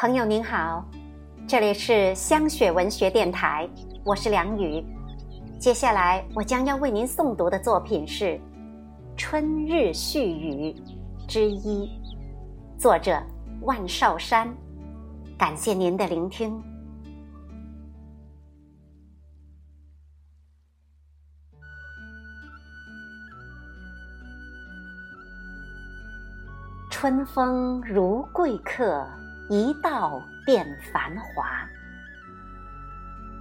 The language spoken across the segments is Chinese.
朋友您好，这里是香雪文学电台，我是梁雨。接下来我将要为您诵读的作品是《春日絮语》之一，作者万绍山。感谢您的聆听。春风如贵客。一到便繁华，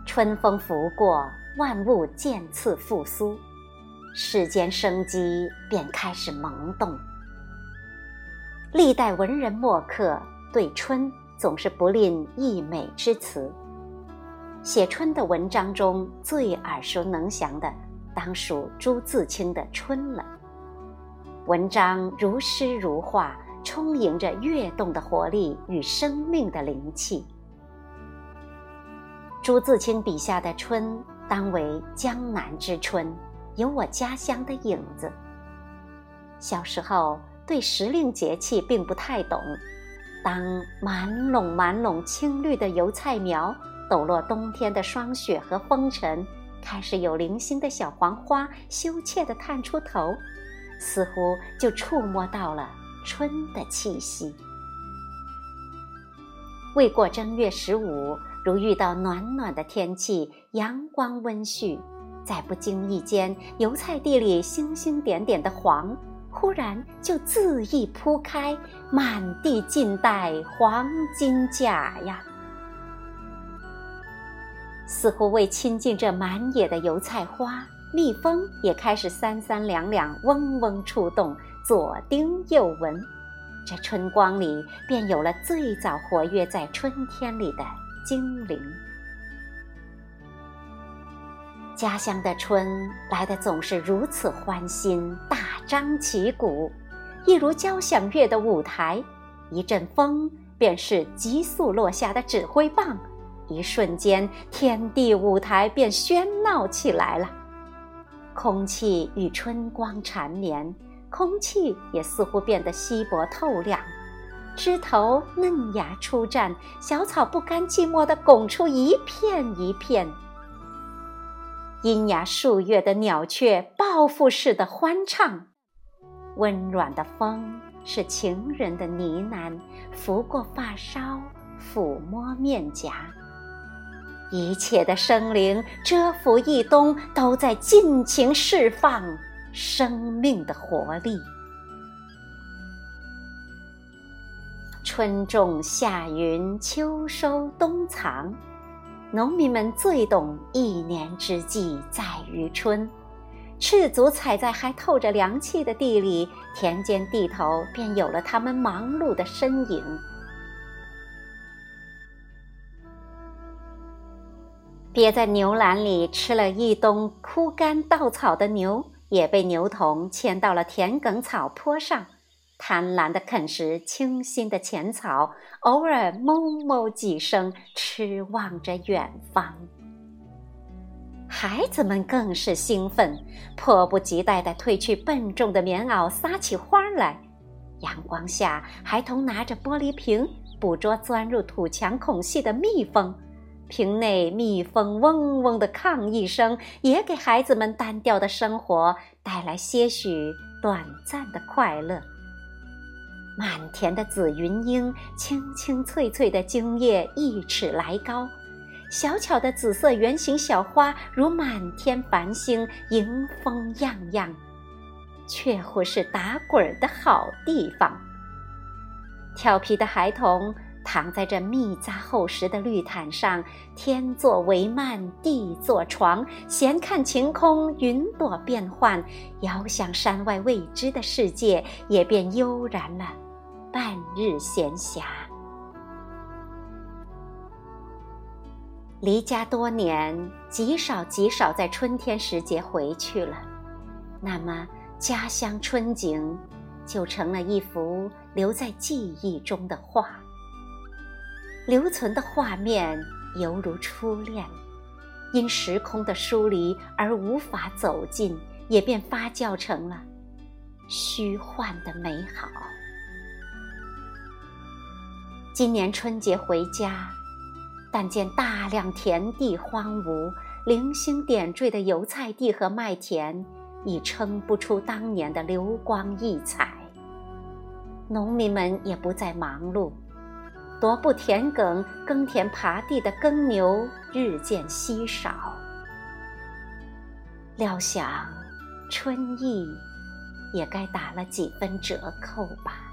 春风拂过，万物渐次复苏，世间生机便开始萌动。历代文人墨客对春总是不吝溢美之词，写春的文章中最耳熟能详的，当属朱自清的《春》了。文章如诗如画。充盈着跃动的活力与生命的灵气。朱自清笔下的春，当为江南之春，有我家乡的影子。小时候对时令节气并不太懂，当满垄满垄青绿的油菜苗抖落冬天的霜雪和风尘，开始有零星的小黄花羞怯地探出头，似乎就触摸到了。春的气息。未过正月十五，如遇到暖暖的天气，阳光温煦，在不经意间，油菜地里星星点点的黄，忽然就恣意铺开，满地尽带黄金甲呀！似乎为亲近这满野的油菜花，蜜蜂也开始三三两两，嗡嗡出动。左盯右闻，这春光里便有了最早活跃在春天里的精灵。家乡的春来的总是如此欢欣，大张旗鼓，一如交响乐的舞台。一阵风便是急速落下的指挥棒，一瞬间天地舞台便喧闹起来了。空气与春光缠绵。空气也似乎变得稀薄透亮，枝头嫩芽初绽，小草不甘寂寞地拱出一片一片。阴崖数月的鸟雀报复似的欢唱，温软的风是情人的呢喃，拂过发梢，抚摸面颊。一切的生灵蛰伏一冬，都在尽情释放。生命的活力。春种夏耘，秋收冬藏，农民们最懂一年之计在于春。赤足踩在还透着凉气的地里，田间地头便有了他们忙碌的身影。别在牛栏里吃了一冬枯干稻草的牛。也被牛童牵到了田埂草坡上，贪婪地啃食清新的浅草，偶尔哞哞几声，痴望着远方。孩子们更是兴奋，迫不及待地褪去笨重的棉袄，撒起花来。阳光下，孩童拿着玻璃瓶，捕捉钻入土墙孔隙的蜜蜂。瓶内蜜蜂嗡嗡的抗议声，也给孩子们单调的生活带来些许短暂的快乐。满田的紫云英，青青翠翠的茎叶一尺来高，小巧的紫色圆形小花如满天繁星，迎风漾漾，却乎是打滚的好地方。调皮的孩童。躺在这密匝厚实的绿毯上，天作帷幔，地作床，闲看晴空，云朵变幻，遥想山外未知的世界，也便悠然了半日闲暇。离家多年，极少极少在春天时节回去了，那么家乡春景，就成了一幅留在记忆中的画。留存的画面犹如初恋，因时空的疏离而无法走近，也便发酵成了虚幻的美好。今年春节回家，但见大量田地荒芜，零星点缀的油菜地和麦田已称不出当年的流光溢彩。农民们也不再忙碌，踱步田埂、耕田耙地的耕牛日渐稀少。料想，春意也该打了几分折扣吧。